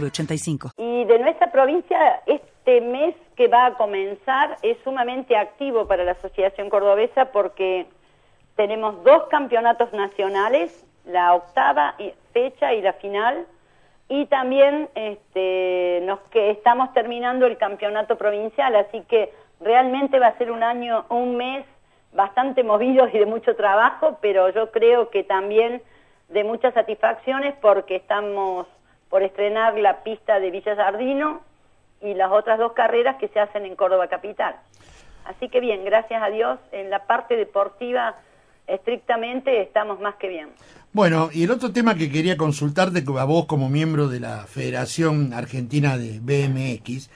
906985. Y de nuestra provincia, este mes que va a comenzar es sumamente activo para la Asociación Cordobesa porque tenemos dos campeonatos nacionales, la octava fecha y la final, y también este, nos que estamos terminando el campeonato provincial, así que realmente va a ser un año, un mes bastante movido y de mucho trabajo, pero yo creo que también de muchas satisfacciones porque estamos por estrenar la pista de Villa Jardino y las otras dos carreras que se hacen en Córdoba Capital. Así que bien, gracias a Dios, en la parte deportiva estrictamente estamos más que bien. Bueno, y el otro tema que quería consultarte a vos como miembro de la Federación Argentina de BMX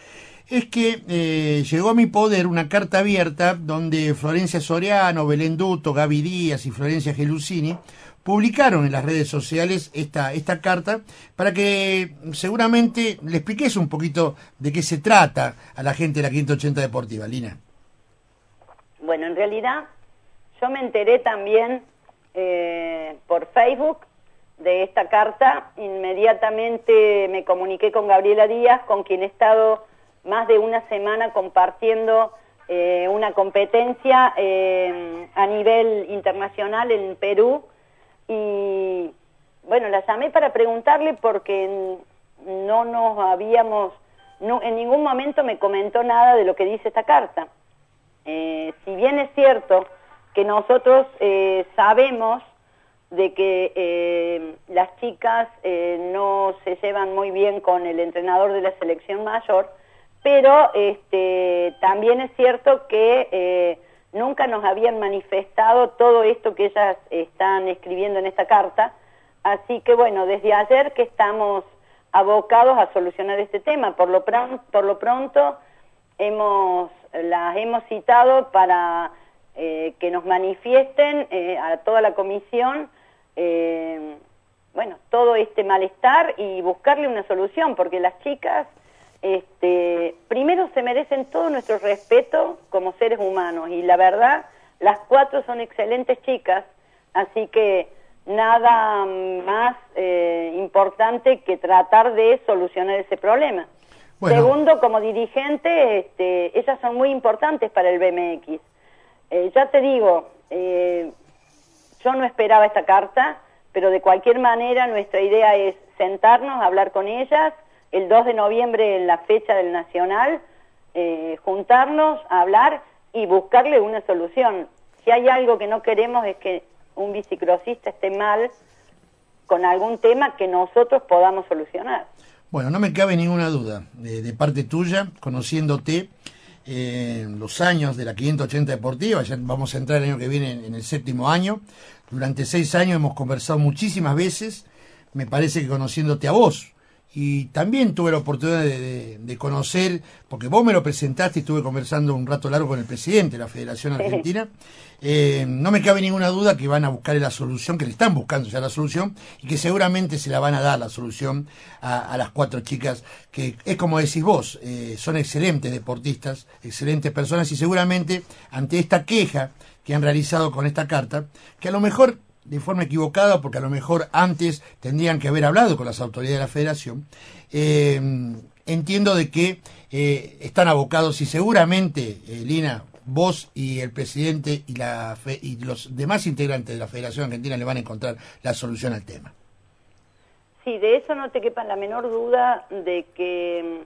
es que eh, llegó a mi poder una carta abierta donde Florencia Soriano, Belén Duto, Gaby Díaz y Florencia Gelusini publicaron en las redes sociales esta, esta carta para que seguramente le expliques un poquito de qué se trata a la gente de la 580 Deportiva, Lina. Bueno, en realidad yo me enteré también eh, por Facebook de esta carta, inmediatamente me comuniqué con Gabriela Díaz, con quien he estado más de una semana compartiendo eh, una competencia eh, a nivel internacional en Perú y bueno, la llamé para preguntarle porque no nos habíamos, en ningún momento me comentó nada de lo que dice esta carta. Eh, si bien es cierto que nosotros sabemos de que las chicas no se llevan muy bien con el entrenador de la selección mayor, pero este, también es cierto que eh, nunca nos habían manifestado todo esto que ellas están escribiendo en esta carta, así que bueno, desde ayer que estamos abocados a solucionar este tema, por lo, pronto, hemos, las hemos citado para eh, que nos manifiesten eh, a toda la comisión bueno, todo este malestar y buscarle una solución, porque las chicas este, se merecen todo nuestro respeto como seres humanos y la verdad, las cuatro son excelentes chicas, así que nada más eh, importante que tratar de solucionar ese problema. Segundo, como dirigente, este, ellas son muy importantes para el BMX. Eh, ya te digo, eh, yo no esperaba esta carta, pero de cualquier manera nuestra idea es sentarnos, hablar con ellas, el 2 de noviembre en la fecha del Nacional, eh, juntarnos, hablar y buscarle una solución. Si hay algo que no queremos es que un bicicrosista esté mal con algún tema que nosotros podamos solucionar. Bueno, no me cabe ninguna duda de, parte tuya, conociéndote eh, los años de la 580 Deportiva, ya vamos a entrar el año que viene en el séptimo año. Durante seis años hemos conversado muchísimas veces, me parece que conociéndote a vos, y también tuve la oportunidad de, conocer, porque vos me lo presentaste y estuve conversando un rato largo con el presidente de la Federación Argentina, eh, no me cabe ninguna duda que van a buscar la solución, que le están buscando ya la solución, y que seguramente se la van a dar la solución a, las cuatro chicas, que es como decís vos, eh, son excelentes deportistas, excelentes personas, y seguramente ante esta queja que han realizado con esta carta, que a lo mejor de forma equivocada, porque a lo mejor antes tendrían que haber hablado con las autoridades de la federación, eh, entiendo de que eh, están abocados y seguramente, eh, Lina, vos y el presidente y, la y los demás integrantes de la Federación Argentina le van a encontrar la solución al tema. Sí, de eso no te quepa la menor duda de que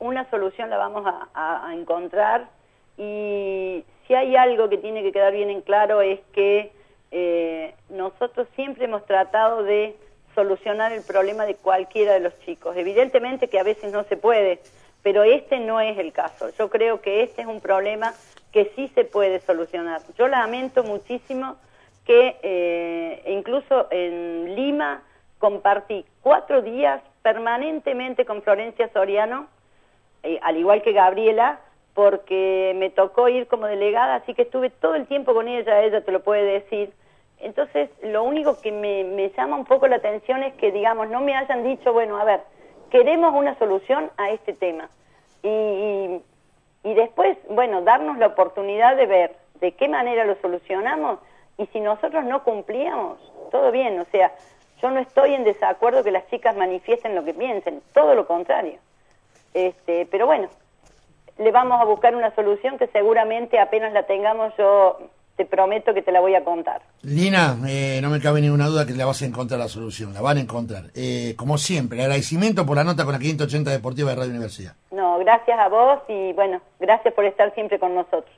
mm, una solución la vamos a encontrar y si hay algo que tiene que quedar bien en claro es que eh, nosotros siempre hemos tratado de solucionar el problema de cualquiera de los chicos. Evidentemente que a veces no se puede, pero este no es el caso. Yo creo que este es un problema que sí se puede solucionar. Yo lamento muchísimo que eh, incluso en Lima compartí cuatro días permanentemente con Florencia Soriano, eh, al igual que Gabriela, porque me tocó ir como delegada, así que estuve todo el tiempo con ella, ella te lo puede decir. Entonces, lo único que me, llama un poco la atención es que, digamos, no me hayan dicho, bueno, a ver, queremos una solución a este tema. Y, y después, bueno, darnos la oportunidad de ver de qué manera lo solucionamos y si nosotros no cumplíamos, todo bien, o sea, yo no estoy en desacuerdo que las chicas manifiesten lo que piensen, todo lo contrario. Este, pero bueno, le vamos a buscar una solución que seguramente apenas la tengamos yo te prometo que te la voy a contar. Lina, eh, no me cabe ninguna duda que la vas a encontrar la solución, la van a encontrar. Eh, como siempre, agradecimiento por la nota con la 580 Deportiva de Radio Universidad. No, gracias a vos y bueno, gracias por estar siempre con nosotros.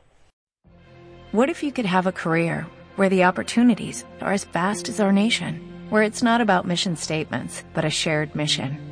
What if you could have a career where the opportunities are as vast as our nation, where it's not about mission statements, but a shared mission?